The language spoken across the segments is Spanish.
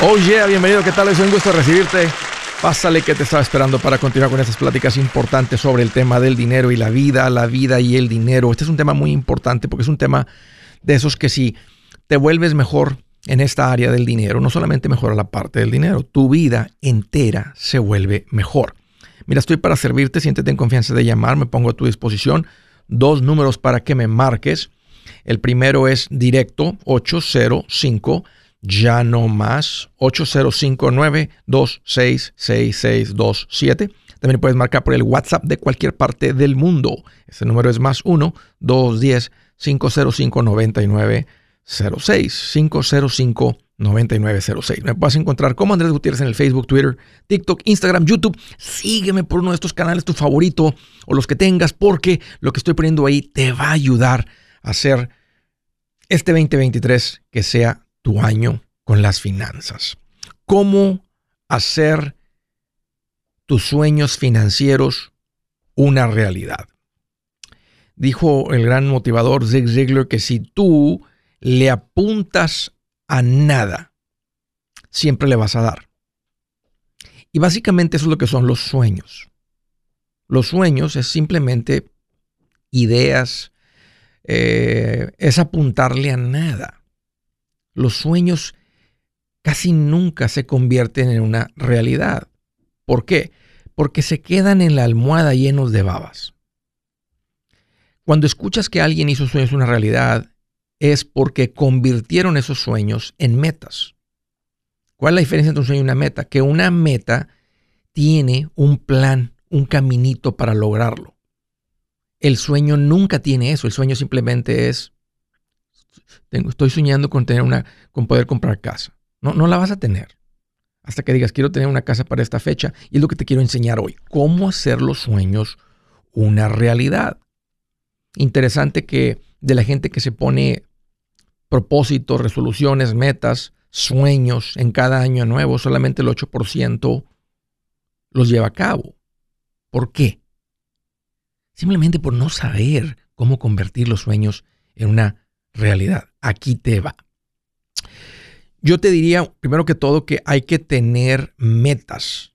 Oh yeah, bienvenido, ¿qué tal? Es un gusto recibirte. Pásale que te estaba esperando para continuar con estas pláticas importantes sobre el tema del dinero y la vida, la vida y el dinero. Este es un tema muy importante porque es un tema de esos que si te vuelves mejor en esta área del dinero, no solamente mejora la parte del dinero, tu vida entera se vuelve mejor. Mira, estoy para servirte, siéntete en confianza de llamar, me pongo a tu disposición. Dos números para que me marques. El primero es directo 805 ya no más 8059-266627. También puedes marcar por el WhatsApp de cualquier parte del mundo. Ese número es más 1-210-505-9906. 505-9906. Me puedes encontrar como Andrés Gutiérrez en el Facebook, Twitter, TikTok, Instagram, YouTube. Sígueme por uno de estos canales, tu favorito o los que tengas, porque lo que estoy poniendo ahí te va a ayudar a hacer este 2023 que sea tu año con las finanzas. ¿Cómo hacer tus sueños financieros una realidad? Dijo el gran motivador Zig Ziglar que si tú le apuntas a nada, siempre le vas a dar. Y básicamente eso es lo que son los sueños. Los sueños es simplemente ideas, eh, es apuntarle a nada los sueños casi nunca se convierten en una realidad. ¿Por qué? Porque se quedan en la almohada llenos de babas. Cuando escuchas que alguien hizo sueños una realidad, es porque convirtieron esos sueños en metas. ¿Cuál es la diferencia entre un sueño y una meta? Que una meta tiene un plan, un caminito para lograrlo. El sueño nunca tiene eso, el sueño simplemente es estoy soñando con tener una, con poder comprar casa. No, no la vas a tener. Hasta que digas, quiero tener una casa para esta fecha. Y es lo que te quiero enseñar hoy. Cómo hacer los sueños una realidad. Interesante que de la gente que se pone propósitos, resoluciones, metas, sueños en cada año nuevo, solamente el 8% los lleva a cabo. ¿Por qué? Simplemente por no saber cómo convertir los sueños en una realidad. Aquí te va. Yo te diría, primero que todo, que hay que tener metas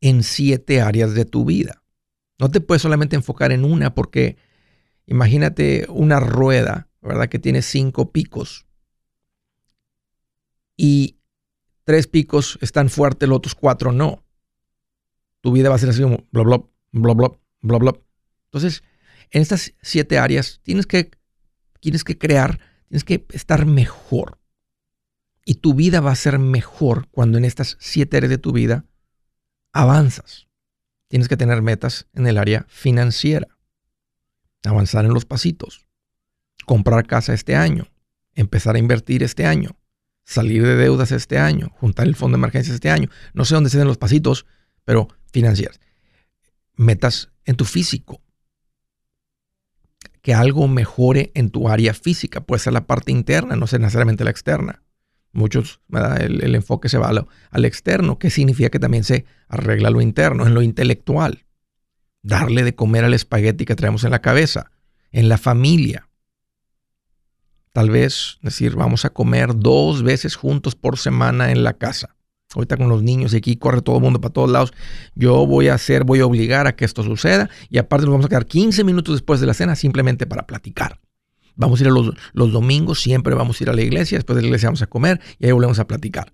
en siete áreas de tu vida. No te puedes solamente enfocar en una porque imagínate una rueda, ¿verdad? Que tiene cinco picos y tres picos están fuertes, los otros cuatro no. Tu vida va a ser así como bla, bla, bla, bla, bla. Entonces, en estas siete áreas tienes que tienes que crear, tienes que estar mejor. Y tu vida va a ser mejor cuando en estas siete áreas de tu vida avanzas. Tienes que tener metas en el área financiera. Avanzar en los pasitos. Comprar casa este año. Empezar a invertir este año. Salir de deudas este año. Juntar el fondo de emergencia este año. No sé dónde se den los pasitos, pero financieras. Metas en tu físico que algo mejore en tu área física. Puede ser la parte interna, no necesariamente la externa. Muchos, el, enfoque se va al externo, que significa que también se arregla lo interno, en lo intelectual. Darle de comer al espagueti que traemos en la cabeza, en la familia. Tal vez decir, vamos a comer dos veces juntos por semana en la casa. Ahorita con los niños y aquí corre todo el mundo para todos lados. Yo voy a hacer, voy a obligar a que esto suceda y aparte nos vamos a quedar 15 minutos después de la cena simplemente para platicar. Vamos a ir a los, domingos, siempre vamos a ir a la iglesia, después de la iglesia vamos a comer y ahí volvemos a platicar.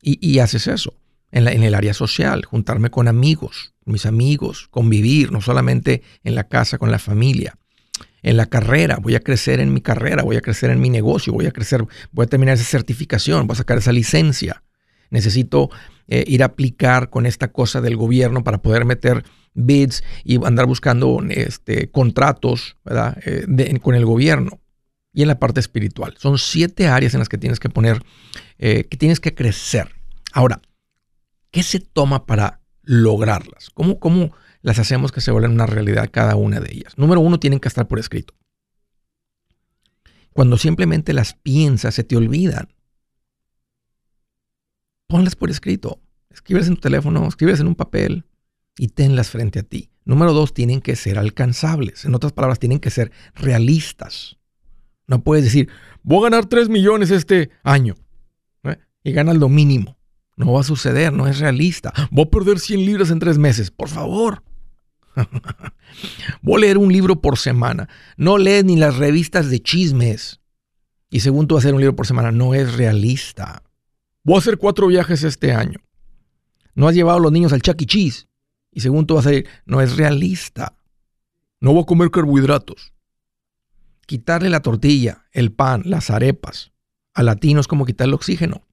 Y, y haces eso en, la, en el área social, juntarme con amigos, mis amigos, convivir, no solamente en la casa, con la familia en la carrera, voy a crecer en mi carrera, voy a crecer en mi negocio, voy a crecer, voy a terminar esa certificación, voy a sacar esa licencia necesito eh, ir a aplicar con esta cosa del gobierno para poder meter bids y andar buscando este, contratos eh, con el gobierno. Y en la parte espiritual. Son siete áreas en las que tienes que poner, eh, que tienes que crecer. Ahora, ¿qué se toma para lograrlas? ¿Cómo, ¿Cómo las hacemos que se vuelvan una realidad cada una de ellas? Número uno, tienen que estar por escrito. Cuando simplemente las piensas, se te olvidan ponlas por escrito. Escríbelas en tu teléfono, escríbelas en un papel y tenlas frente a ti. Número dos, tienen que ser alcanzables. En otras palabras, tienen que ser realistas. No puedes decir, voy a ganar 3 millones este año y ganas lo mínimo. No va a suceder, no es realista. Voy a perder 100 libras en tres meses. Por favor. Voy a leer un libro por semana. No lees ni las revistas de chismes. Y según tú vas a hacer un libro por semana, no es realista. Voy a hacer cuatro viajes este año. No has llevado a los niños al Chuck E. Cheese. Y según tú vas a ir, no es realista. No voy a comer carbohidratos. Quitarle la tortilla, el pan, las arepas a latinos como quitarle oxígeno.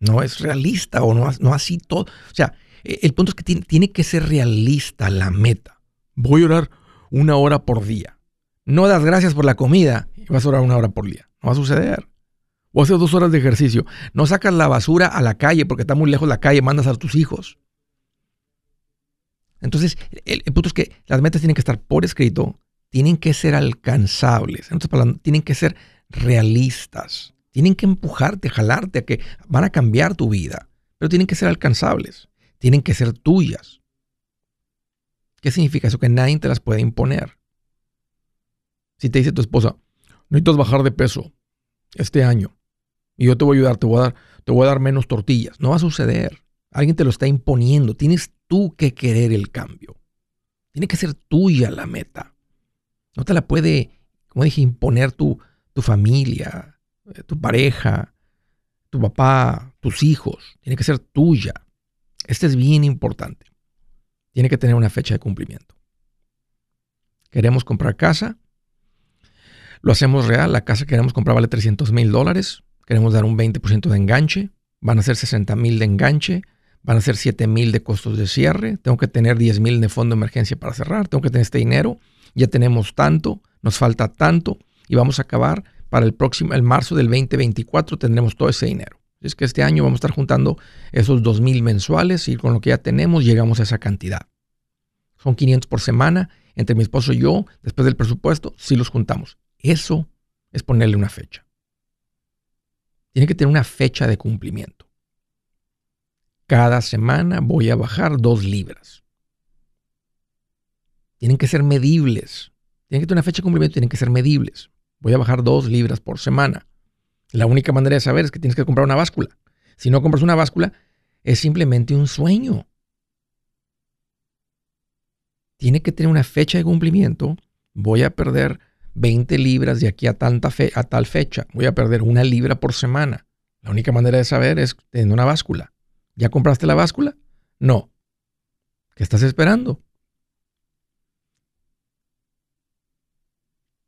No es realista o no, no así todo. O sea, e, el punto es que tiene, tiene que ser realista la meta. Voy a orar una hora por día. No das gracias por la comida y vas a orar una hora por día. No va a suceder. O haces dos horas de ejercicio. No sacas la basura a la calle porque está muy lejos la calle, mandas a tus hijos. Entonces, el, punto es que las metas tienen que estar por escrito, tienen que ser alcanzables. En tienen que ser realistas. Tienen que empujarte, jalarte a que van a cambiar tu vida, pero tienen que ser alcanzables, tienen que ser tuyas. ¿Qué significa eso? Que nadie te las puede imponer. Si te dice tu esposa, necesitas bajar de peso este año y yo te voy a ayudar, te voy a dar, te voy a dar menos tortillas, no va a suceder. Alguien te lo está imponiendo. Tienes tú que querer el cambio. Tiene que ser tuya la meta. No te la puede, como dije, imponer tu, tu familia, eh, tu pareja, tu papá, tus hijos. Tiene que ser tuya. Este es bien importante. Tiene que tener una fecha de cumplimiento. Queremos comprar casa. Lo hacemos real. La casa que queremos comprar vale 300 mil dólares. Queremos dar un 20% de enganche. Van a ser 60 mil de enganche. Van a ser 7 mil de costos de cierre. Tengo que tener 10 mil de fondo de emergencia para cerrar. Tengo que tener este dinero. Ya tenemos tanto. Nos falta tanto. Y vamos a acabar para el próximo, el marzo del 2024 tendremos todo ese dinero. Es que este año vamos a estar juntando esos 2 mil mensuales y con lo que ya tenemos llegamos a esa cantidad. Son 500 por semana. Entre mi esposo y yo, después del presupuesto, sí los juntamos. Eso es ponerle una fecha. Tiene que tener una fecha de cumplimiento. Cada semana voy a bajar dos libras. Tienen que ser medibles. Tienen que tener una fecha de cumplimiento, tienen que ser medibles voy a bajar dos libras por semana. La única manera de saber es que tienes que comprar una báscula. Si no compras una báscula, es simplemente un sueño. Tiene que tener una fecha de cumplimiento. Voy a perder 20 libras de aquí a, tanta a tal fecha. Voy a perder una libra por semana. La única manera de saber es tener una báscula. ¿Ya compraste la báscula? No. ¿Qué estás esperando?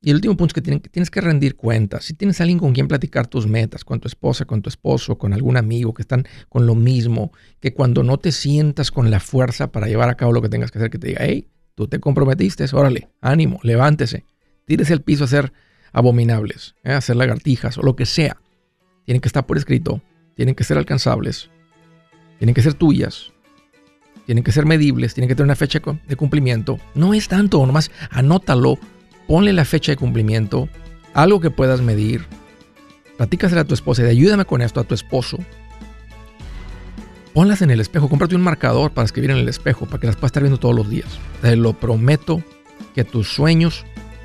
Y el último punto es que, tienes que rendir cuentas. Si tienes alguien con quien platicar tus metas, con tu esposa, con tu esposo, con algún amigo que están con lo mismo, que cuando no te sientas con la fuerza para llevar a cabo lo que tengas que hacer, que te diga, hey, tú te comprometiste, órale, ánimo, levántese, tírese al piso a hacer abominables, ¿eh? a hacer lagartijas o lo que sea. Tienen que estar por escrito, tienen que ser alcanzables, tienen que ser tuyas, tienen que ser medibles, tienen que tener una fecha de cumplimiento. No es tanto, nomás anótalo ponle la fecha de cumplimiento, algo que puedas medir. Platícasela a tu esposa y ayúdame con esto a tu esposo. Ponlas en el espejo, cómprate un marcador para escribir en el espejo, para que las puedas estar viendo todos los días. Te lo prometo que tus sueños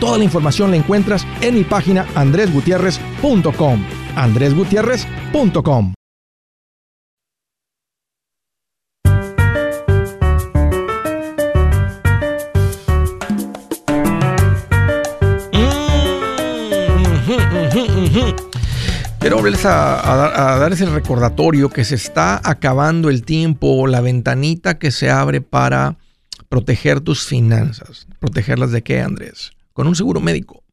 Toda la información la encuentras en mi página andresgutierrez.com. andresgutierrez.com. Quiero volverles a, a, darles el recordatorio que se está acabando el tiempo, la ventanita que se abre para proteger tus finanzas. ¿Protegerlas de qué, Andrés? Con un seguro médico.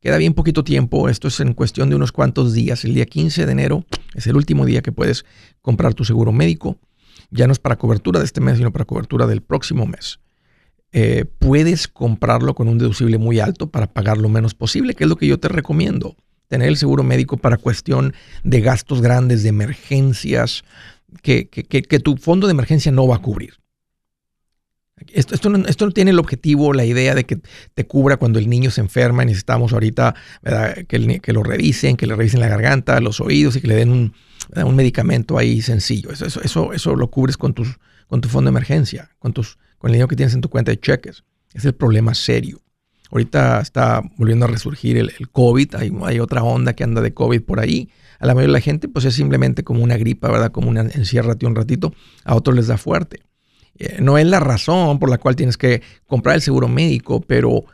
Queda bien poquito tiempo, esto es en cuestión de unos cuantos días. El día 15 de enero es el último día que puedes comprar tu seguro médico. Ya no es para cobertura de este mes, sino para cobertura del próximo mes. Eh, puedes comprarlo con un deducible muy alto para pagar lo menos posible, que es lo que yo te recomiendo. Tener el seguro médico para cuestión de gastos grandes, de emergencias, que, que tu fondo de emergencia no va a cubrir. Esto, no, tiene el objetivo, la idea de que te cubra cuando el niño se enferma. Necesitamos ahorita que, que, lo revisen, que le revisen la garganta, los oídos y que le den un, medicamento ahí sencillo. Eso, eso, eso, lo cubres con, tus, con tu fondo de emergencia, con, tus, con el dinero que tienes en tu cuenta de cheques. Es el problema serio. Ahorita está volviendo a resurgir el, COVID, hay, hay, otra onda que anda de COVID por ahí. A la mayoría de la gente pues es simplemente como una gripa, ¿verdad? Como una enciérrate un ratito. A otros les da fuerte. Eh, no es la razón por la cual tienes que comprar el seguro médico, pero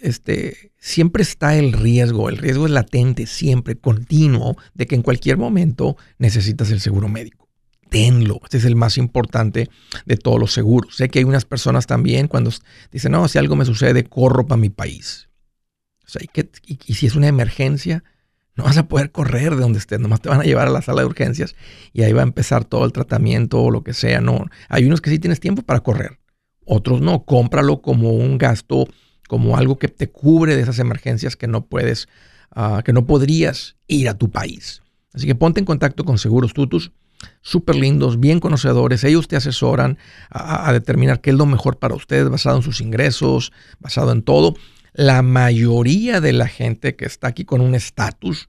este, siempre está el riesgo, el riesgo es latente, siempre, continuo, de que en cualquier momento necesitas el seguro médico. Tenlo, este es el más importante de todos los seguros. Sé que hay unas personas también cuando dicen, no, si algo me sucede, corro para mi país. O sea, y si es una emergencia, no vas a poder correr de donde estés, nomás te van a llevar a la sala de urgencias y ahí va a empezar todo el tratamiento o lo que sea. No, hay unos que sí tienes tiempo para correr, otros no. Cómpralo como un gasto, como algo que te cubre de esas emergencias que no puedes, ah, que no podrías ir a tu país. Así que ponte en contacto con Seguros Tutus, súper lindos, bien conocedores. Ellos te asesoran a, a determinar qué es lo mejor para ustedes, basado en sus ingresos, basado en todo la mayoría de la gente que está aquí con un estatus,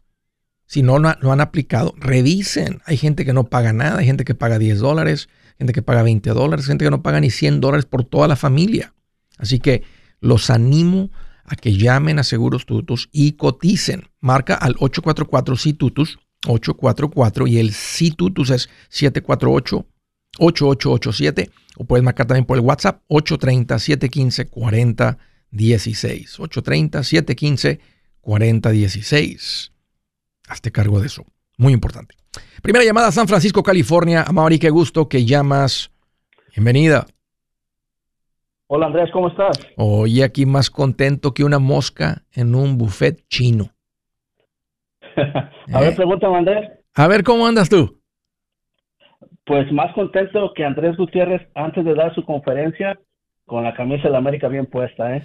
si no lo han aplicado, revisen. Hay gente que no paga nada, hay gente que paga 10 dólares, gente que paga 20 dólares, gente que no paga ni 100 dólares por toda la familia. Así que los animo a que llamen a Seguros Tutus y coticen. Marca al 844-SITUTUS, 844 y el SITUTUS es 748-8887 o puedes marcar también por el WhatsApp 830-715-40. 16. 830-715-4016. Hazte cargo de eso. Muy importante. Primera llamada a San Francisco, California. Amari, qué gusto que llamas. Bienvenida. Hola Andrés, ¿cómo estás? Oye, aquí más contento que una mosca en un buffet chino. a ver, ¿Eh? pregúntame Andrés. A ver, ¿cómo andas tú? Pues más contento que Andrés Gutiérrez antes de dar su conferencia con la camisa de la América bien puesta, ¿eh?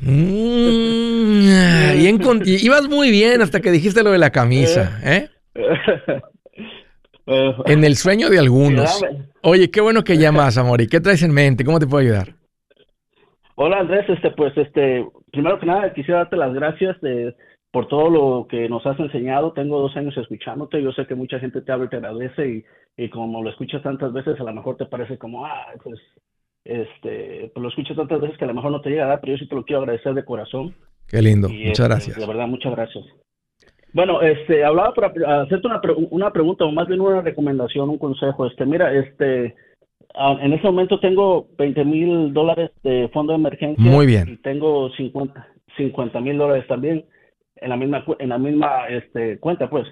mm, ibas muy bien hasta que dijiste lo de la camisa, ¿eh? en el sueño de algunos. Oye, qué bueno que llamas, amor. ¿Y qué traes en mente? ¿Cómo te puedo ayudar? Hola, Andrés. Este, pues, este, primero que nada, quisiera darte las gracias de, por todo lo que nos has enseñado. Tengo dos años escuchándote. Yo sé que mucha gente te habla y te agradece y, y como lo escuchas tantas veces, a lo mejor te parece como, ah, pues este, pues lo escucho tantas veces que a lo mejor no te llega, pero yo sí te lo quiero agradecer de corazón. Qué lindo, muchas este, gracias. De verdad, muchas gracias. Bueno, este, hablaba para hacerte una, una pregunta o más bien una recomendación, un consejo. Este, mira, este, en este momento tengo 20 mil dólares de fondo de emergencia. Muy bien. Y tengo 50 mil dólares también en la misma, en la misma, este, cuenta, pues.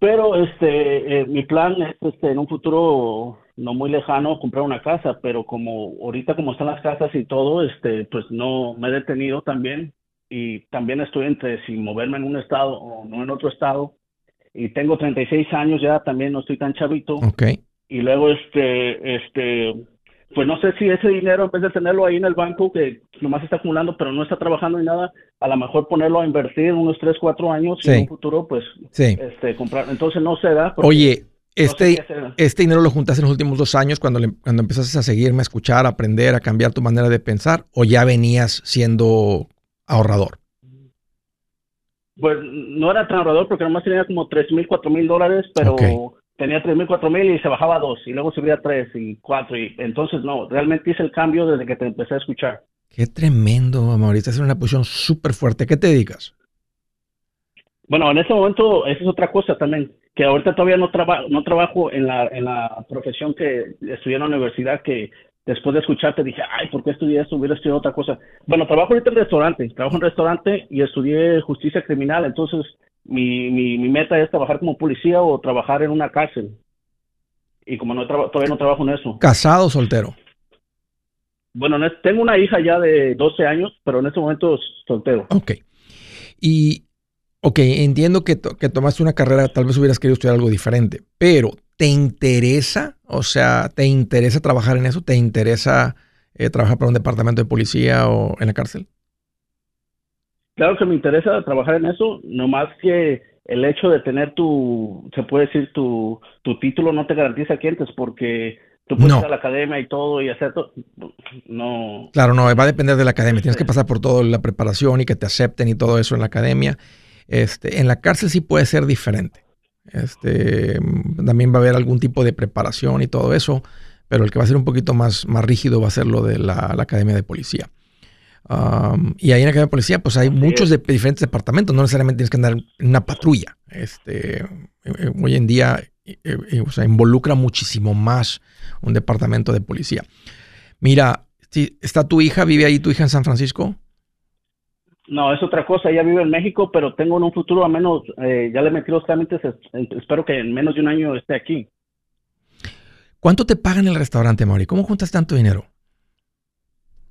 Pero, este, eh, mi plan es, este, en un futuro no muy lejano comprar una casa, pero como ahorita como están las casas y todo, este, pues no me he detenido también y también estoy entre si moverme en un estado o no en otro estado y tengo 36 años ya, también no estoy tan chavito. Ok. Y luego, este, este, pues no sé si ese dinero, en vez de tenerlo ahí en el banco, que nomás está acumulando, pero no está trabajando ni nada, a lo mejor ponerlo a invertir unos 3, 4 años y en un futuro, pues, sí. este, comprar. Entonces no se da. Oye, este, este dinero lo juntaste en los últimos dos años cuando, cuando empezaste a seguirme, a escuchar, a aprender, a cambiar tu manera de pensar, o ya venías siendo ahorrador? Pues no era tan ahorrador porque nomás tenía como 3 mil, 4 mil dólares, pero tenía 3 mil, 4 mil y se bajaba a 2 y luego subía a 3 y 4 y entonces no, realmente hice el cambio desde que te empecé a escuchar. Qué tremendo, Mauricio, estás en una posición súper fuerte. ¿Qué te dedicas? Bueno, en este momento, esa es otra cosa también, que ahorita todavía no, traba, no trabajo en la, en la profesión que estudié en la universidad, que después de escucharte dije, ay, ¿por qué estudié esto? Hubiera estudiado otra cosa. Bueno, trabajo ahorita en restaurante, trabajo en restaurante y estudié justicia criminal, entonces mi, mi, mi meta es trabajar como policía o trabajar en una cárcel. Y como no todavía no trabajo en eso. ¿Casado o soltero? Bueno, tengo una hija ya de 12 años, pero en este momento soltero. Ok. Y, ok, entiendo que, que tomaste una carrera, tal vez hubieras querido estudiar algo diferente, pero ¿te interesa? O sea, ¿te interesa trabajar en eso? ¿Te interesa eh, trabajar para un departamento de policía o en la cárcel? Claro que me interesa trabajar en eso, no más que el hecho de tener tu, se puede decir, tu, tu título no te garantiza clientes porque tú puedes ir a la academia y todo y hacer todo. No. Claro, no, va a depender de la academia. Tienes que pasar por toda la preparación y que te acepten y todo eso en la academia. Este, en la cárcel sí puede ser diferente. Este, también va a haber algún tipo de preparación y todo eso, pero el que va a ser un poquito más, más rígido va a ser lo de la, Academia de Policía. Y ahí en la Academia de Policía, pues hay muchos de diferentes departamentos, no necesariamente tienes que andar en una patrulla. Este, eh, eh, hoy en día eh, involucra muchísimo más un departamento de policía. Mira, si ¿está tu hija, vive ahí tu hija en San Francisco? No, es otra cosa. Ella vive en México, pero tengo en un futuro, a menos, ya le metí los trámites, espero que en menos de un año esté aquí. ¿Cuánto te pagan en el restaurante, Mauri? ¿Cómo juntas tanto dinero?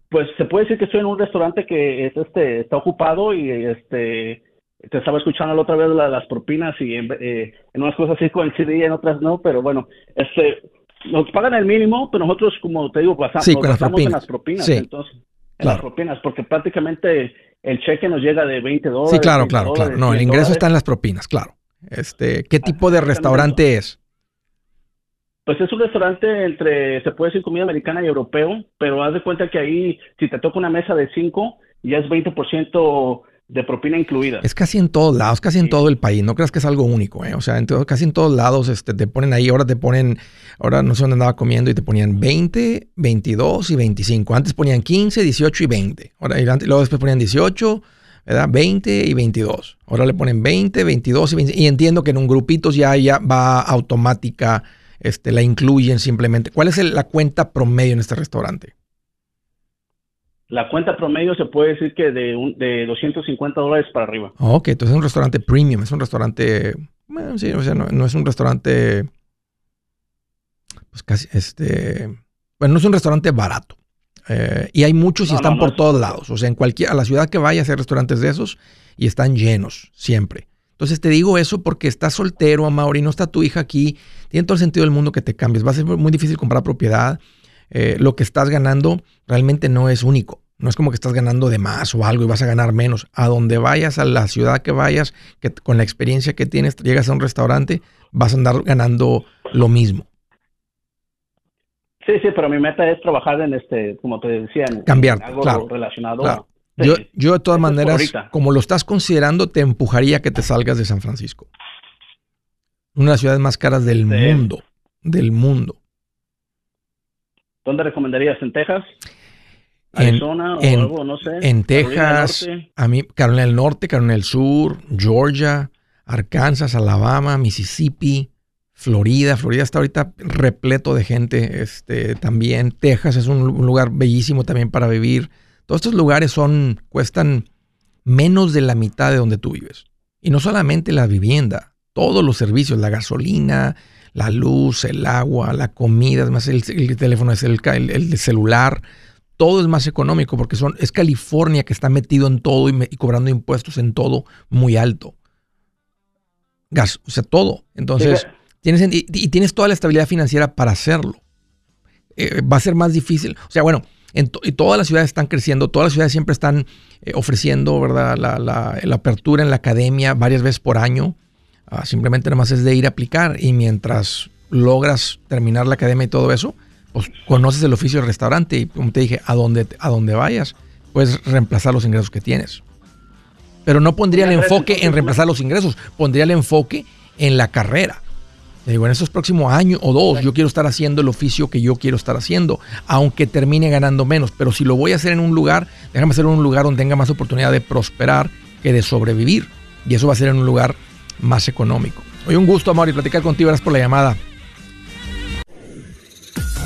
Pues se puede decir que estoy en un restaurante que es, este, está ocupado y este te estaba escuchando la otra vez las propinas y eh, en, unas cosas sí coincidí, en otras no, pero bueno, este nos pagan el mínimo, pero nosotros, como te digo, pasamos, en las propinas, entonces, en las propinas, porque prácticamente el cheque nos llega de 20 dólares. Sí, claro, claro, claro. No, el ingreso está en las propinas, claro. Este, ¿qué tipo de restaurante es? Pues es un restaurante entre, se puede decir comida americana y europeo, pero haz de cuenta que ahí, si te toca una mesa de 5, ya es 20% de propina incluida. Es casi en todos lados, casi en todo el país. No creas que es algo único, ¿eh? O sea, en casi en todos lados este, te ponen ahí, ahora te ponen, ahora no sé dónde andaba comiendo y te ponían 20, 22 y 25. Antes ponían 15, 18 y 20. Ahora, y luego después ponían 18, ¿verdad? 20 y 22. Ahora le ponen 20, 22 y 20. Y entiendo que en un grupito ya, ya va automática, este, la incluyen simplemente. ¿Cuál es la cuenta promedio en este restaurante? La cuenta promedio se puede decir que de, un, de 250 dólares para arriba. Ok, entonces es un restaurante premium, es un restaurante, bueno, sí, o sea, no, es un restaurante, pues casi, este, bueno, no es un restaurante barato. Eh, y hay muchos y están por todos lados. O sea, en cualquier, a la ciudad que vayas hay restaurantes de esos y están llenos siempre. Entonces te digo eso porque estás soltero, Amaury, no está tu hija aquí. Tiene todo el sentido del mundo que te cambies. Va a ser muy difícil comprar propiedad. Eh, lo que estás ganando realmente no es único. No es como que estás ganando de más o algo y vas a ganar menos. A donde vayas, a la ciudad que vayas, que con la experiencia que tienes, llegas a un restaurante, vas a andar ganando lo mismo. Sí, sí, pero mi meta es trabajar en este, como te decía, en, Cambiar, algo relacionado. Yo, yo, de todas maneras, como lo estás considerando, te empujaría que te salgas de San Francisco. Una de las ciudades más caras del mundo. Del mundo. ¿Dónde recomendarías? ¿En Texas? Arizona o algo, no sé. En Texas, a mí, Carolina del Norte, Carolina del Sur, Georgia, Arkansas, Alabama, Mississippi, Florida. Florida está ahorita repleto de gente. Este, también Texas es un, lugar bellísimo también para vivir. Todos estos lugares son, cuestan menos de la mitad de donde tú vives. Y no solamente la vivienda, todos los servicios, la gasolina, la luz, el agua, la comida, además el, teléfono es el, el, celular, todo es más económico porque son, es California que está metido en todo y, cobrando impuestos en todo muy alto. gas, o sea, todo. Entonces, tienes, y, tienes toda la estabilidad financiera para hacerlo. Eh, va a ser más difícil. O sea, bueno, en y todas las ciudades están creciendo, todas las ciudades siempre están eh, ofreciendo, ¿verdad? La, la, la, apertura en la academia varias veces por año. Ah, simplemente nada más es de ir a aplicar y mientras logras terminar la academia y todo eso, pues conoces el oficio del restaurante y como te dije, a donde, a donde vayas, puedes reemplazar los ingresos que tienes. Pero no pondría el enfoque en reemplazar los ingresos, pondría el enfoque en la carrera. Digo, en esos próximos años o dos, yo quiero estar haciendo el oficio que yo quiero estar haciendo, aunque termine ganando menos. Pero si lo voy a hacer en un lugar, déjame hacerlo en un lugar donde tenga más oportunidad de prosperar que de sobrevivir. Y eso va a ser en un lugar más económico. Hoy un gusto, amor, y platicar contigo. Gracias por la llamada.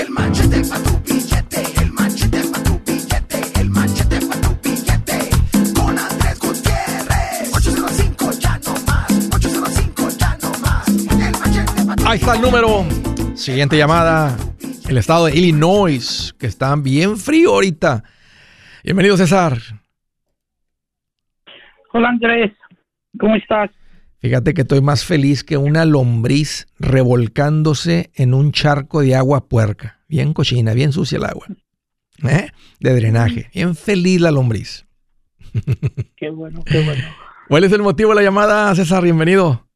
El manchete para tu billete, el manchete para tu billete, el manchete para tu billete. Con Andrés Gutiérrez. 805 ya no más, 805 ya no más. El machete pa tu Ahí está el número. Siguiente llamada. El estado de Illinois, que está bien frío ahorita. Bienvenido, César. Hola, Andrés. ¿Cómo estás? Fíjate que estoy más feliz que una lombriz revolcándose en un charco de agua puerca. Bien cochina, bien sucia el agua. ¿Eh? De drenaje. Bien feliz la lombriz. Qué bueno, qué bueno. ¿Cuál es el motivo de la llamada, César? Bienvenido.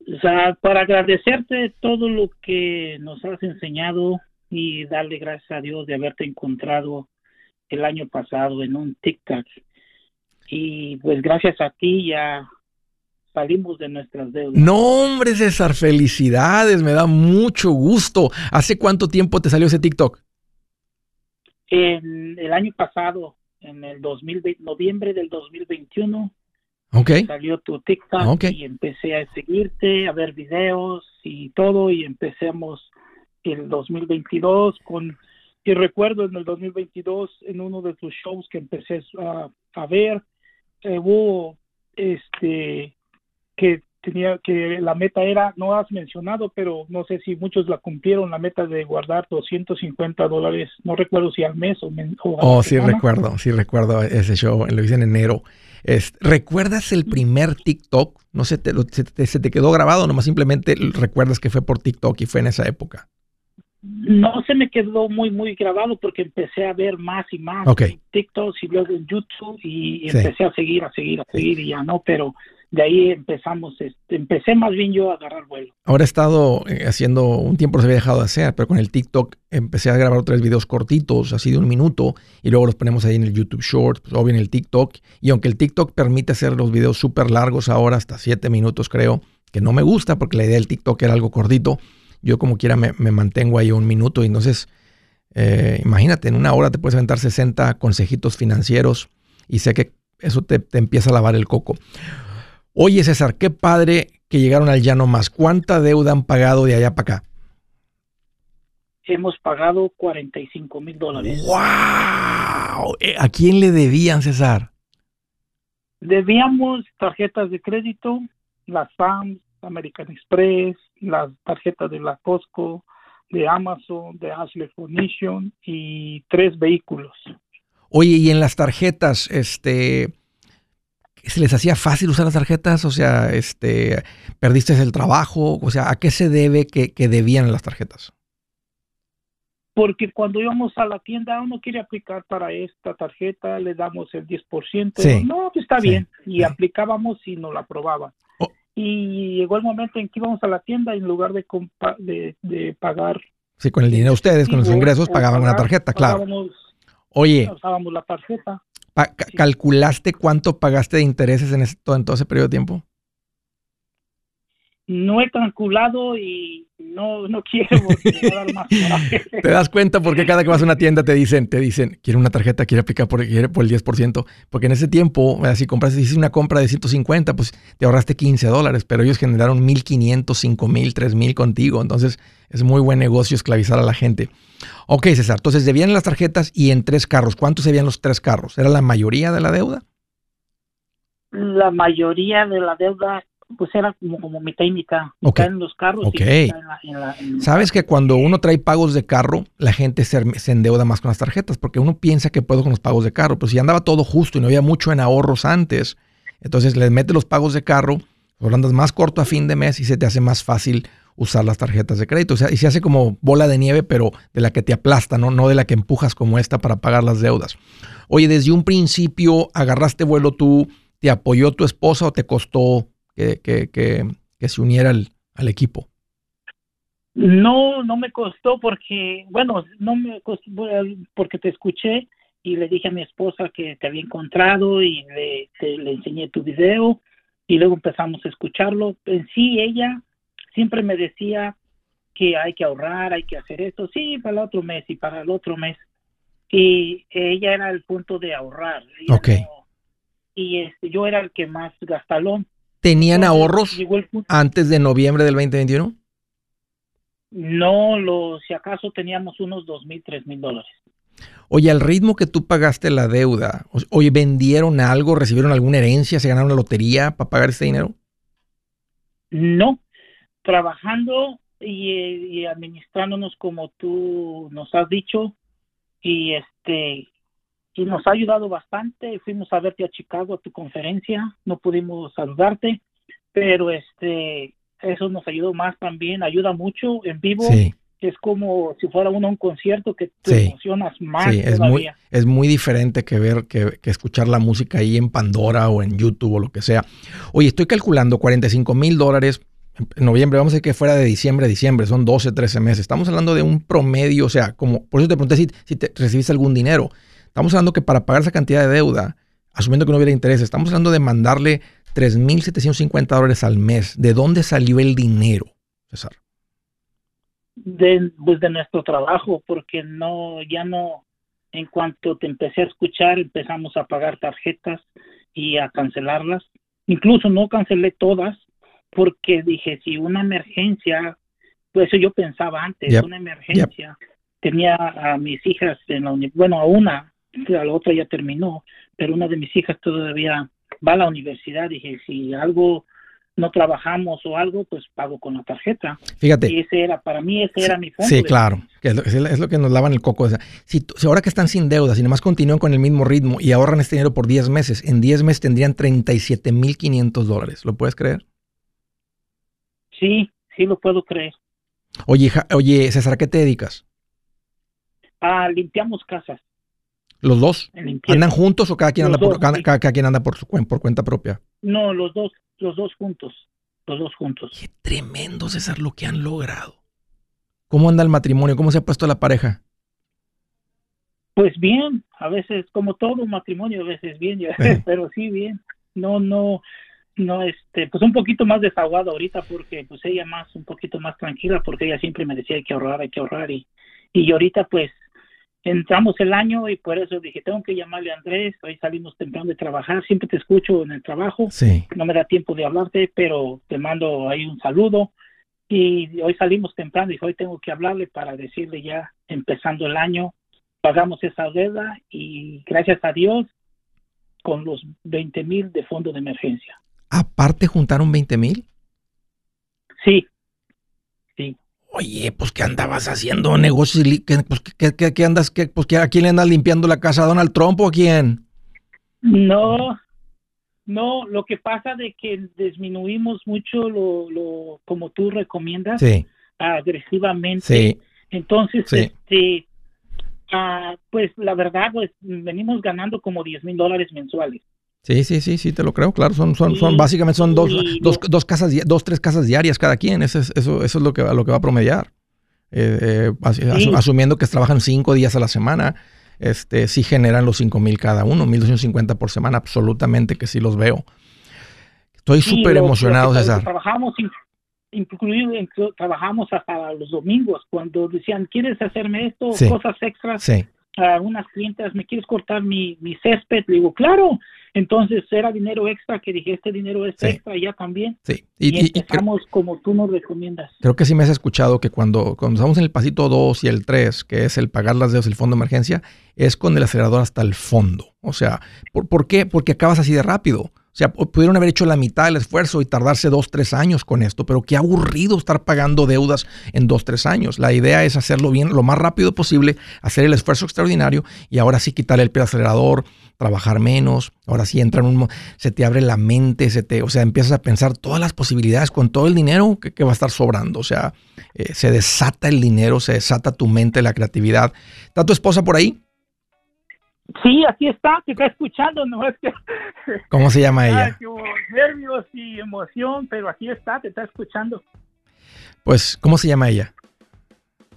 O sea, para agradecerte todo lo que nos has enseñado y darle gracias a Dios de haberte encontrado el año pasado en un TikTok. Y pues gracias a ti ya salimos de nuestras deudas. No, hombre, César, felicidades, me da mucho gusto. ¿Hace cuánto tiempo te salió ese TikTok? En el año pasado, en el 2020, noviembre del 2021. Ok. Salió tu TikTok y empecé a seguirte, a ver videos y todo y empecemos el 2022 con y recuerdo en el 2022 en uno de tus shows que empecé a, a ver eh, hubo este que tenía que la meta era, no has mencionado, pero no sé si muchos la cumplieron, la meta de guardar 250 dólares, no recuerdo si al mes o, Oh, sí recuerdo, sí recuerdo ese show, lo hice en enero. Es, ¿Recuerdas el primer TikTok? No sé, te, se, te, quedó grabado, nomás simplemente recuerdas que fue por TikTok y fue en esa época. No se me quedó muy, muy grabado porque empecé a ver más y más TikTok y luego en YouTube y, empecé a seguir, a seguir, a seguir y ya no, pero de ahí empezamos, este, empecé más bien yo a agarrar vuelo. Ahora he estado eh, haciendo, un tiempo se había dejado de hacer, pero con el TikTok empecé a grabar tres videos cortitos, así de un minuto, y luego los ponemos ahí en el YouTube Short, pues, obvio en el TikTok, y aunque el TikTok permite hacer los videos súper largos ahora, hasta siete minutos creo, que no me gusta porque la idea del TikTok era algo cortito, yo como quiera me, mantengo ahí un minuto, y entonces, eh, imagínate, en una hora te puedes aventar 60 consejitos financieros, y sé que eso te, te empieza a lavar el coco. Oye, César, qué padre que llegaron al llano más. ¿Cuánta deuda han pagado de allá para acá? Hemos pagado 45 mil dólares. ¡Wow! Eh, ¿A quién le debían, César? Debíamos tarjetas de crédito, las FAMS, American Express, las tarjetas de la Costco, de Amazon, de Ashley Furnition y tres vehículos. Oye, y en las tarjetas, este, ¿Se les hacía fácil usar las tarjetas? O sea, este, ¿perdiste el trabajo? O sea, ¿a qué se debe que, debían las tarjetas? Porque cuando íbamos a la tienda, uno quiere aplicar para esta tarjeta, le damos el 10%. no, pues está bien. Y aplicábamos y nos la aprobaban. y llegó el momento en que íbamos a la tienda y en lugar de, de, de pagar. Sí, con el dinero de ustedes, con los ingresos, pagaban una tarjeta, claro. Oye. Usábamos la tarjeta. ¿Calculaste cuánto pagaste de intereses en, en todo ese periodo de tiempo? No he calculado y no, no quiero dar más Te das cuenta porque cada que vas a una tienda te dicen, te dicen, quiere una tarjeta, quiere aplicar por, por el 10%, porque en ese tiempo, si compras, si hiciste una compra de 150, pues te ahorraste 15 dólares, pero ellos generaron 1.500, 5.000, 3.000 contigo, entonces es muy buen negocio esclavizar a la gente. Ok, César, entonces debían las tarjetas y en tres carros, ¿cuántos se los tres carros? ¿Era la mayoría de la deuda? La mayoría de la deuda pues era como, como mitad y mitad, en los carros Sabes que cuando uno trae pagos de carro, la gente se, endeuda más con las tarjetas, porque uno piensa que puedo con los pagos de carro, pero si andaba todo justo y no había mucho en ahorros antes, entonces les mete los pagos de carro, lo andas más corto a fin de mes y se te hace más fácil usar las tarjetas de crédito. O sea, y se hace como bola de nieve, pero de la que te aplasta, ¿no? no de la que empujas como esta para pagar las deudas. Oye, desde un principio agarraste vuelo tú, ¿te apoyó tu esposa o te costó que, que, se uniera al, equipo? No, no me costó porque, bueno, no me costó porque te escuché y le dije a mi esposa que te había encontrado y le, le enseñé tu video y luego empezamos a escucharlo. En sí, ella siempre me decía que hay que ahorrar, hay que hacer esto, sí, para el otro mes y para el otro mes. Y ella era el punto de ahorrar. Ok. y este, yo era el que más gastalón. ¿Tenían ahorros antes de noviembre del 2021? No, lo, si acaso teníamos unos dos mil, tres mil dólares. Oye, al ritmo que tú pagaste la deuda, oye, ¿vendieron algo? ¿Recibieron alguna herencia? ¿Se ganaron la lotería para pagar este dinero? No, trabajando y, y administrándonos como tú nos has dicho y este y nos ha ayudado bastante. Fuimos a verte a Chicago a tu conferencia, no pudimos saludarte, pero este eso nos ayudó más también, ayuda mucho en vivo. Es como si fuera uno un concierto que te emocionas más. Sí, es muy, es muy diferente que ver, que, que, escuchar la música ahí en Pandora o en YouTube o lo que sea. Oye, estoy calculando 45 mil dólares en noviembre, vamos a decir que fuera de diciembre a diciembre, son 12, 13 meses. Estamos hablando de un promedio, o sea, como, por eso te pregunté si, si te recibiste algún dinero. Estamos hablando que para pagar esa cantidad de deuda, asumiendo que no hubiera interés, estamos hablando de mandarle 3.750 dólares al mes. ¿De dónde salió el dinero, César? De, pues de nuestro trabajo, porque no, ya no, en cuanto te empecé a escuchar, empezamos a pagar tarjetas y a cancelarlas. Incluso no cancelé todas, porque dije, si una emergencia, pues eso yo pensaba antes, una emergencia, tenía a mis hijas en la bueno, a una la otra ya terminó, pero una de mis hijas todavía va a la universidad. Dije, si algo no trabajamos o algo, pues pago con la tarjeta. Fíjate. Y ese era, para mí, ese era mi fondo. Sí, claro. es, lo, que nos lavan el coco. Si, si, ahora que están sin deudas y nomás continúan con el mismo ritmo y ahorran este dinero por 10 meses, en 10 meses tendrían 37.500 dólares. ¿Lo puedes creer? Sí, sí lo puedo creer. Oye, oye, César, ¿a qué te dedicas? Ah, limpiamos casas. ¿Los dos? ¿Andan juntos o cada quien anda, por, cada, quien anda por, su, por cuenta propia? No, los dos, los dos juntos. Los dos juntos. Qué tremendo, César, lo que han logrado. ¿Cómo anda el matrimonio? ¿Cómo se ha puesto la pareja? Pues bien, a veces, como todo matrimonio, a veces bien, pero sí bien. No, no, no, este, pues un poquito más desahogado ahorita porque pues ella más, un poquito más tranquila porque ella siempre me decía hay que ahorrar, hay que ahorrar y, y ahorita pues entramos el año y por eso dije, tengo que llamarle a Andrés, hoy salimos temprano de trabajar, siempre te escucho en el trabajo, no me da tiempo de hablarte, pero te mando ahí un saludo y hoy salimos temprano y hoy tengo que hablarle para decirle ya, empezando el año, pagamos esa deuda y gracias a Dios con los 20 mil de fondo de emergencia. ¿Aparte juntaron 20 mil? Sí, sí. Oye, pues ¿qué andabas haciendo negocios? ¿Qué, pues, ¿qué, andas? Qué, pues, ¿A quién le andas limpiando la casa? ¿A Donald Trump o a quién? No, no, lo que pasa de que disminuimos mucho lo, lo como tú recomiendas, agresivamente. Sí. Entonces, este, ah, pues la verdad, pues venimos ganando como 10 mil dólares mensuales. Sí, sí, sí, sí, te lo creo, claro. Son, son, son básicamente son dos, dos, dos, casas, dos, tres casas diarias cada quien. Eso es, eso, eso es lo que, lo que va a promediar. Eh, eh, asumiendo que trabajan cinco días a la semana, este, sí generan los cinco mil cada uno, 1250 por semana, absolutamente que sí los veo. Estoy súper emocionado, César. Trabajamos, incluido, trabajamos hasta los domingos, cuando decían, ¿quieres hacerme esto? Cosas extras. Sí. A unas clientes, ¿me quieres cortar mi, mi césped? Le digo, claro. Entonces era dinero extra que dije, este dinero es extra ya también. Sí. Y, estamos como tú nos recomiendas. Creo que sí me has escuchado que cuando, cuando estamos en el pasito 2 y el 3, que es el pagar las deudas del fondo de emergencia, es con el acelerador hasta el fondo. O sea, ¿por, ¿por qué? Porque acabas así de rápido. O sea, pudieron haber hecho la mitad del esfuerzo y tardarse dos, tres años con esto, pero qué aburrido estar pagando deudas en dos, tres años. La idea es hacerlo bien lo más rápido posible, hacer el esfuerzo extraordinario y ahora sí quitar el pie acelerador, trabajar menos, ahora sí entra en un, se te abre la mente, se te, o sea, empiezas a pensar todas las posibilidades con todo el dinero que, va a estar sobrando, o sea, eh, se desata el dinero, se desata tu mente, la creatividad. ¿Está tu esposa por ahí? Sí, aquí está, te está escuchando, no es que... ¿Cómo se llama ella? nervios y emoción, pero aquí está, te está escuchando. Pues, ¿cómo se llama ella?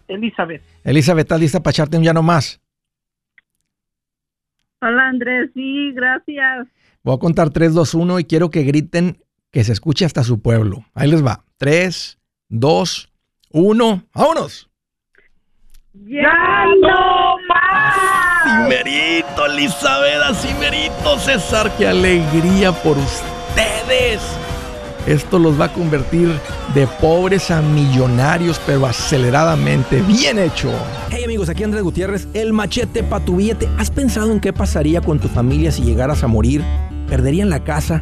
Elizabeth. Elizabeth, ¿estás lista para echarte un llano más? Hola Andrés, sí, gracias. Voy a contar 3, 2, 1 y quiero que griten que se escuche hasta su pueblo. Ahí les va. 3, 2, 1, ¡vámonos! ¡Ya no más! Cimerito, Elizabeth, Cimerito, César, qué alegría por ustedes. Esto los va a convertir de pobres a millonarios, pero aceleradamente. Bien hecho. Hey amigos, aquí Andrés Gutiérrez, el machete para tu billete. ¿Has pensado en qué pasaría con tu familia si llegaras a morir? ¿Perderían la casa?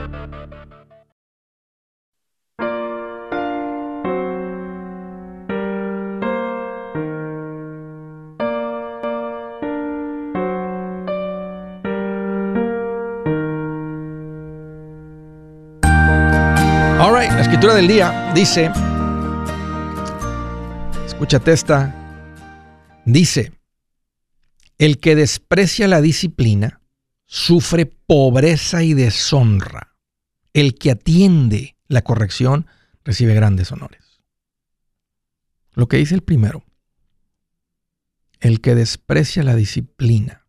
del día dice Escúchate esta. Dice, el que desprecia la disciplina sufre pobreza y deshonra. El que atiende la corrección recibe grandes honores. Lo que dice el primero. El que desprecia la disciplina.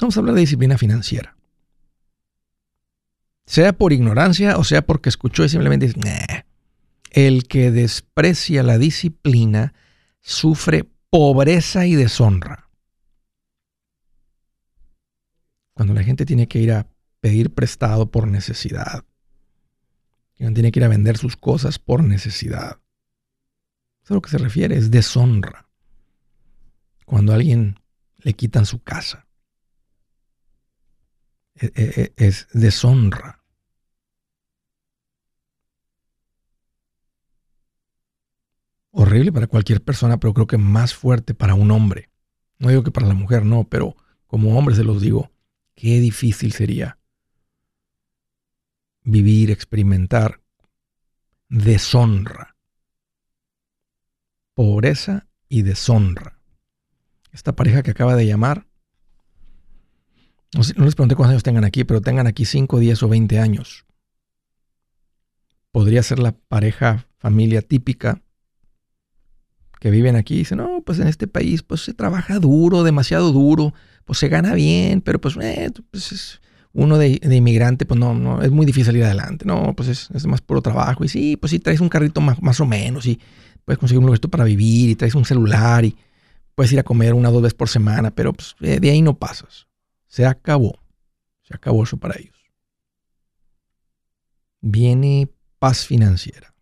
Vamos a hablar de disciplina financiera. Sea por ignorancia o sea porque escuchó y simplemente dice, el que desprecia la disciplina sufre pobreza y deshonra. Cuando la gente tiene que ir a pedir prestado por necesidad. Cuando tiene que ir a vender sus cosas por necesidad. Eso es a lo que se refiere, es deshonra. Cuando a alguien le quitan su casa. E, e, e, es deshonra. horrible para cualquier persona, pero creo que más fuerte para un hombre. No digo que para la mujer no, pero como hombre se los digo, qué difícil sería vivir, experimentar deshonra, pobreza y deshonra. Esta pareja que acaba de llamar, no, les pregunté cuántos años tengan aquí, pero tengan aquí 5, 10 o 20 años. Podría ser la pareja, familia típica que viven aquí dicen, no, pues en este país pues se trabaja duro, demasiado duro, pues se gana bien, pero pues, eh, pues es uno de, inmigrante, pues no, no, es muy difícil salir adelante, no, pues es, más puro trabajo y sí, pues sí traes un carrito más, más o menos y puedes conseguir un lugar para vivir y traes un celular y puedes ir a comer una o dos veces por semana, pero pues, de ahí no pasas. Se acabó. Se acabó eso para ellos. Viene paz financiera.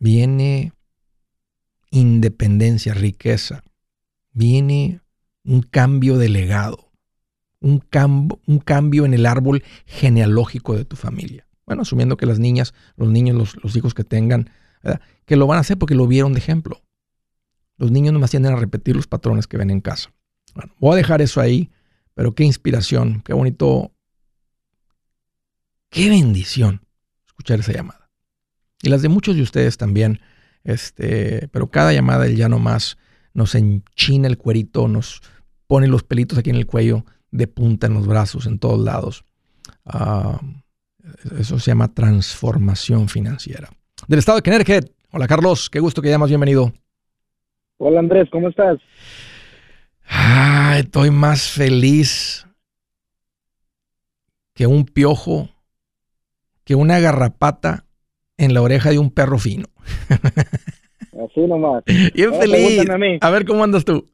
Viene independencia, riqueza. Viene un cambio de legado. Un, un cambio en el árbol genealógico de tu familia. Bueno, asumiendo que las niñas, los niños, los, hijos que tengan, que lo van a hacer porque lo vieron de ejemplo. Los niños no más tienden a repetir los patrones que ven en casa. Bueno, voy a dejar eso ahí, pero qué inspiración, qué bonito, qué bendición escuchar esa llamada. Y las de muchos de ustedes también, este, pero cada llamada el ya no más nos enchina el cuerito, nos pone los pelitos aquí en el cuello, de punta en los brazos, en todos lados. Ah, eso se llama transformación financiera. Del estado de Connecticut. Hola Carlos, qué gusto que llamas, bienvenido. Hola Andrés, ¿cómo estás? Estoy más feliz que un piojo, que una garrapata en la oreja de un perro fino. Así nomás. Bien feliz. A, a ver cómo andas tú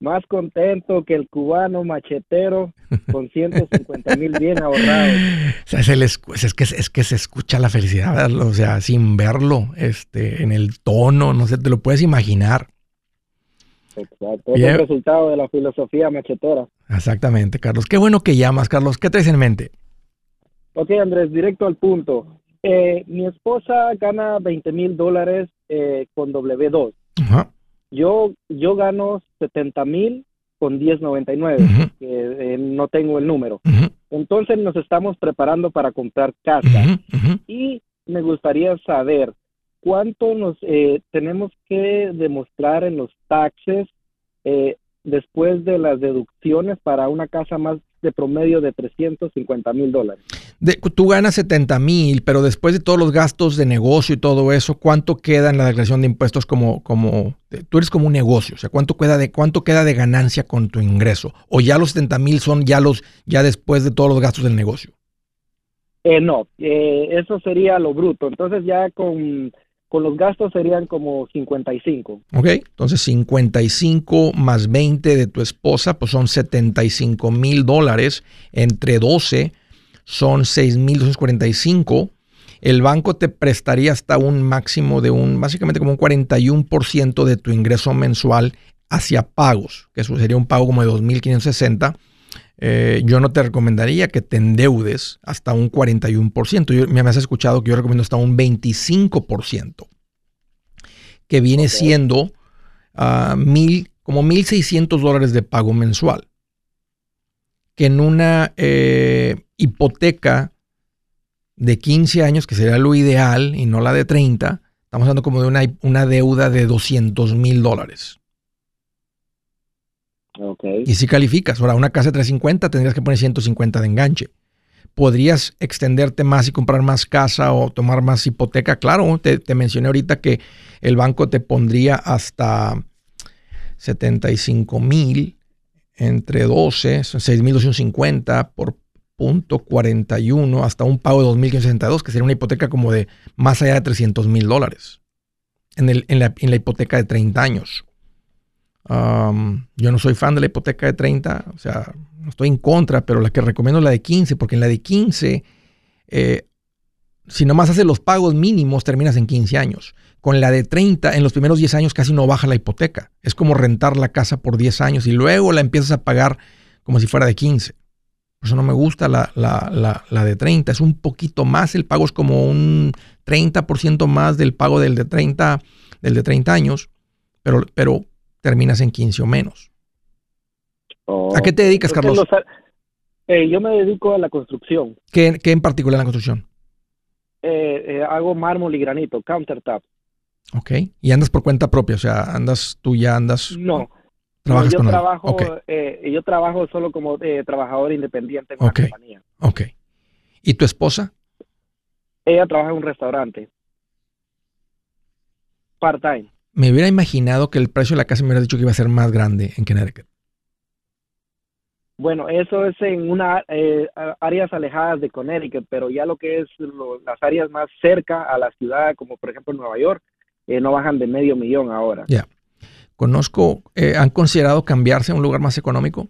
más contento que el cubano machetero con 150 mil bien ahorrados. es, que, es que se escucha la felicidad, o sea, sin verlo, este, en el tono, no sé, te lo puedes imaginar. Exacto, es el resultado de la filosofía machetera. Exactamente, Carlos. Qué bueno que llamas, Carlos. ¿Qué traes en mente? Ok, Andrés, directo al punto. Eh, mi esposa gana 20 mil dólares eh, con W2. Ajá. Yo, yo gano 70 mil con 10.99, que eh, no tengo el número. Entonces nos estamos preparando para comprar casa y me gustaría saber cuánto nos tenemos que demostrar en los taxes eh, después de las deducciones para una casa más de promedio de 350 mil dólares. tú ganas 70 mil, pero después de todos los gastos de negocio y todo eso, ¿cuánto queda en la declaración de impuestos como, como tú eres como un negocio? O sea, ¿cuánto queda de, cuánto queda de ganancia con tu ingreso? ¿O ya los 70 mil son ya, los, ya después de todos los gastos del negocio? Eh, no, eh, eso sería lo bruto. Entonces ya con con los gastos serían como 55. Ok, entonces 55 más 20 de tu esposa, pues son 75 mil dólares. Entre 12 son 6 mil 245. El banco te prestaría hasta un máximo de un, básicamente como un 41% de tu ingreso mensual hacia pagos, que sería un pago como de 2.560. Eh, yo no te recomendaría que te endeudes hasta un 41%. Yo, me has escuchado que yo recomiendo hasta un 25%, que viene siendo uh, mil, como 1.600 dólares de pago mensual. Que en una eh, hipoteca de 15 años, que sería lo ideal y no la de 30, estamos hablando como de una, una deuda de 200 mil dólares. Y si calificas, ahora una casa de 350 tendrías que poner 150 de enganche. ¿Podrías extenderte más y comprar más casa o tomar más hipoteca? Claro, te, mencioné ahorita que el banco te pondría hasta 75 mil entre 12, 6.250 por punto 41 hasta un pago de 2.562, que sería una hipoteca como de más allá de 300 mil dólares en, en la hipoteca de 30 años yo no soy fan de la hipoteca de 30, o sea, no estoy en contra, pero la que recomiendo es la de 15, porque en la de 15, eh, si nomás haces los pagos mínimos, terminas en 15 años. Con la de 30, en los primeros 10 años casi no baja la hipoteca. Es como rentar la casa por 10 años y luego la empiezas a pagar como si fuera de 15. Por eso no me gusta la, la de 30. Es un poquito más, el pago es como un 30% más del pago del de 30, del de 30 años. Pero, pero terminas en 15 o menos. Oh, ¿A qué te dedicas, Carlos? Eh, yo me dedico a la construcción. ¿Qué, en particular la construcción? Eh, eh, hago mármol y granito, countertop. Ok. ¿Y andas por cuenta propia? O sea, andas, tú ya andas... No. ¿Trabajas yo, trabajo, yo trabajo solo como trabajador independiente en una compañía. Ok. ¿Y tu esposa? Ella trabaja en un restaurante. Part-time me hubiera imaginado que el precio de la casa me hubiera dicho que iba a ser más grande en Connecticut. Bueno, eso es en una eh, áreas alejadas de Connecticut, pero ya lo que es las áreas más cerca a la ciudad, como por ejemplo Nueva York, eh, no bajan de medio millón ahora. Ya. conozco, eh, ¿han considerado cambiarse a un lugar más económico?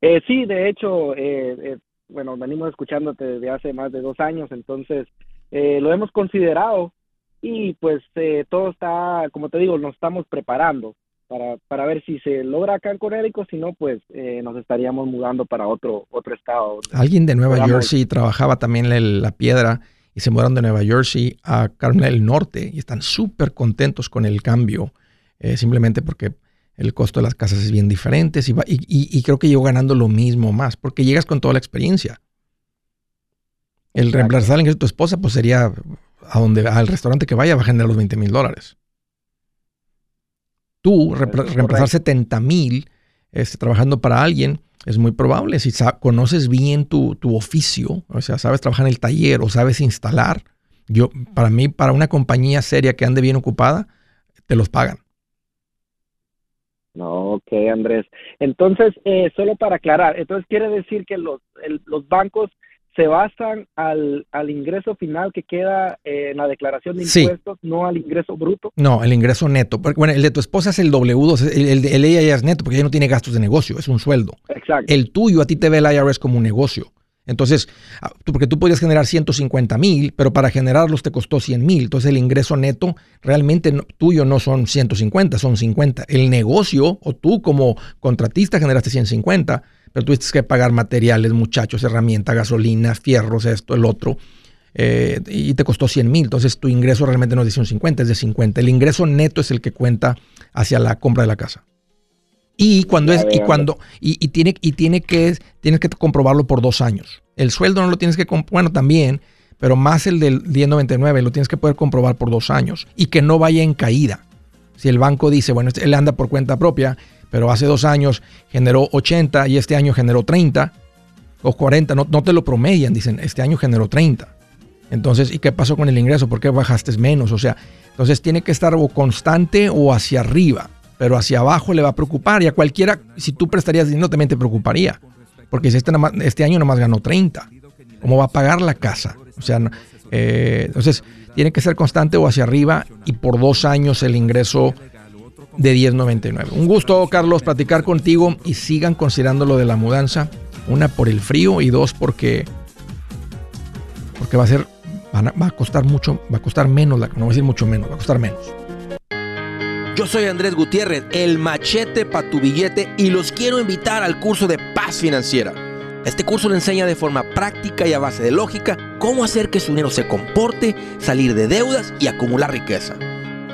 Eh, sí, de hecho, eh, bueno, venimos escuchándote desde hace más de dos años, entonces lo hemos considerado y pues todo está, como te digo, nos estamos preparando para, para ver si se logra acá en Connecticut, si no, pues nos estaríamos mudando para otro, otro estado. Alguien de Nueva Jersey trabajaba también en la piedra y se mudaron de Nueva Jersey a Carolina del Norte y están súper contentos con el cambio, eh, simplemente porque el costo de las casas es bien diferente y, y, creo que llegó ganando lo mismo más, porque llegas con toda la experiencia. El reemplazar de tu esposa, pues sería a donde, al restaurante que vaya, va a generar los 20 mil dólares. Tú, reemplazar 70 mil este, trabajando para alguien, es muy probable. Si conoces bien tu, oficio, o sea, sabes trabajar en el taller o sabes instalar, yo, para mí, para una compañía seria que ande bien ocupada, te los pagan. No, ok, Andrés. Entonces, eh, solo para aclarar, entonces quiere decir que los, los bancos se basan al, al ingreso final que queda en la declaración de impuestos, no al ingreso bruto. No, el ingreso neto. Bueno, el de tu esposa es el W2, el, el, ya es neto porque ella no tiene gastos de negocio, es un sueldo. Exacto. El tuyo a ti te ve el IRS como un negocio. Entonces, ah, porque tú podías generar 150 mil, pero para generarlos te costó 100 mil. Entonces, el ingreso neto realmente tuyo no son 150, son 50. El negocio o tú como contratista generaste 150, pero tuviste que pagar materiales, muchachos, herramientas, gasolina, fierros, esto, el otro. Eh, y te costó 100 mil. Entonces, tu ingreso realmente no es de 150, es de 50. El ingreso neto es el que cuenta hacia la compra de la casa. Y cuando es, y cuando, y, tiene, y tiene que, tienes que comprobarlo por dos años. El sueldo no lo tienes que, bueno, también, pero más el del 1099 lo tienes que poder comprobar por dos años y que no vaya en caída. Si el banco dice, bueno, este, él anda por cuenta propia, pero hace dos años generó 80 y este año generó 30 o 40, no, no te lo promedian, dicen, este año generó 30. Entonces, ¿y qué pasó con el ingreso? ¿Por qué bajaste menos? O sea, entonces tiene que estar o constante o hacia arriba pero hacia abajo le va a preocupar. Y a cualquiera, si tú prestarías dinero, también te preocuparía. Porque si este, este año nomás ganó 30, ¿cómo va a pagar la casa? O sea, eh, entonces tiene que ser constante o hacia arriba y por dos años el ingreso de 10.99. Un gusto, Carlos, platicar contigo y sigan considerando lo de la mudanza. Una por el frío y dos porque, porque va a ser, va a costar mucho, va a costar menos, no voy a decir mucho menos, va a costar menos. Yo soy Andrés Gutiérrez, el machete para tu billete y los quiero invitar al curso de paz financiera. Este curso le enseña de forma práctica y a base de lógica cómo hacer que su dinero se comporte, salir de deudas y acumular riqueza.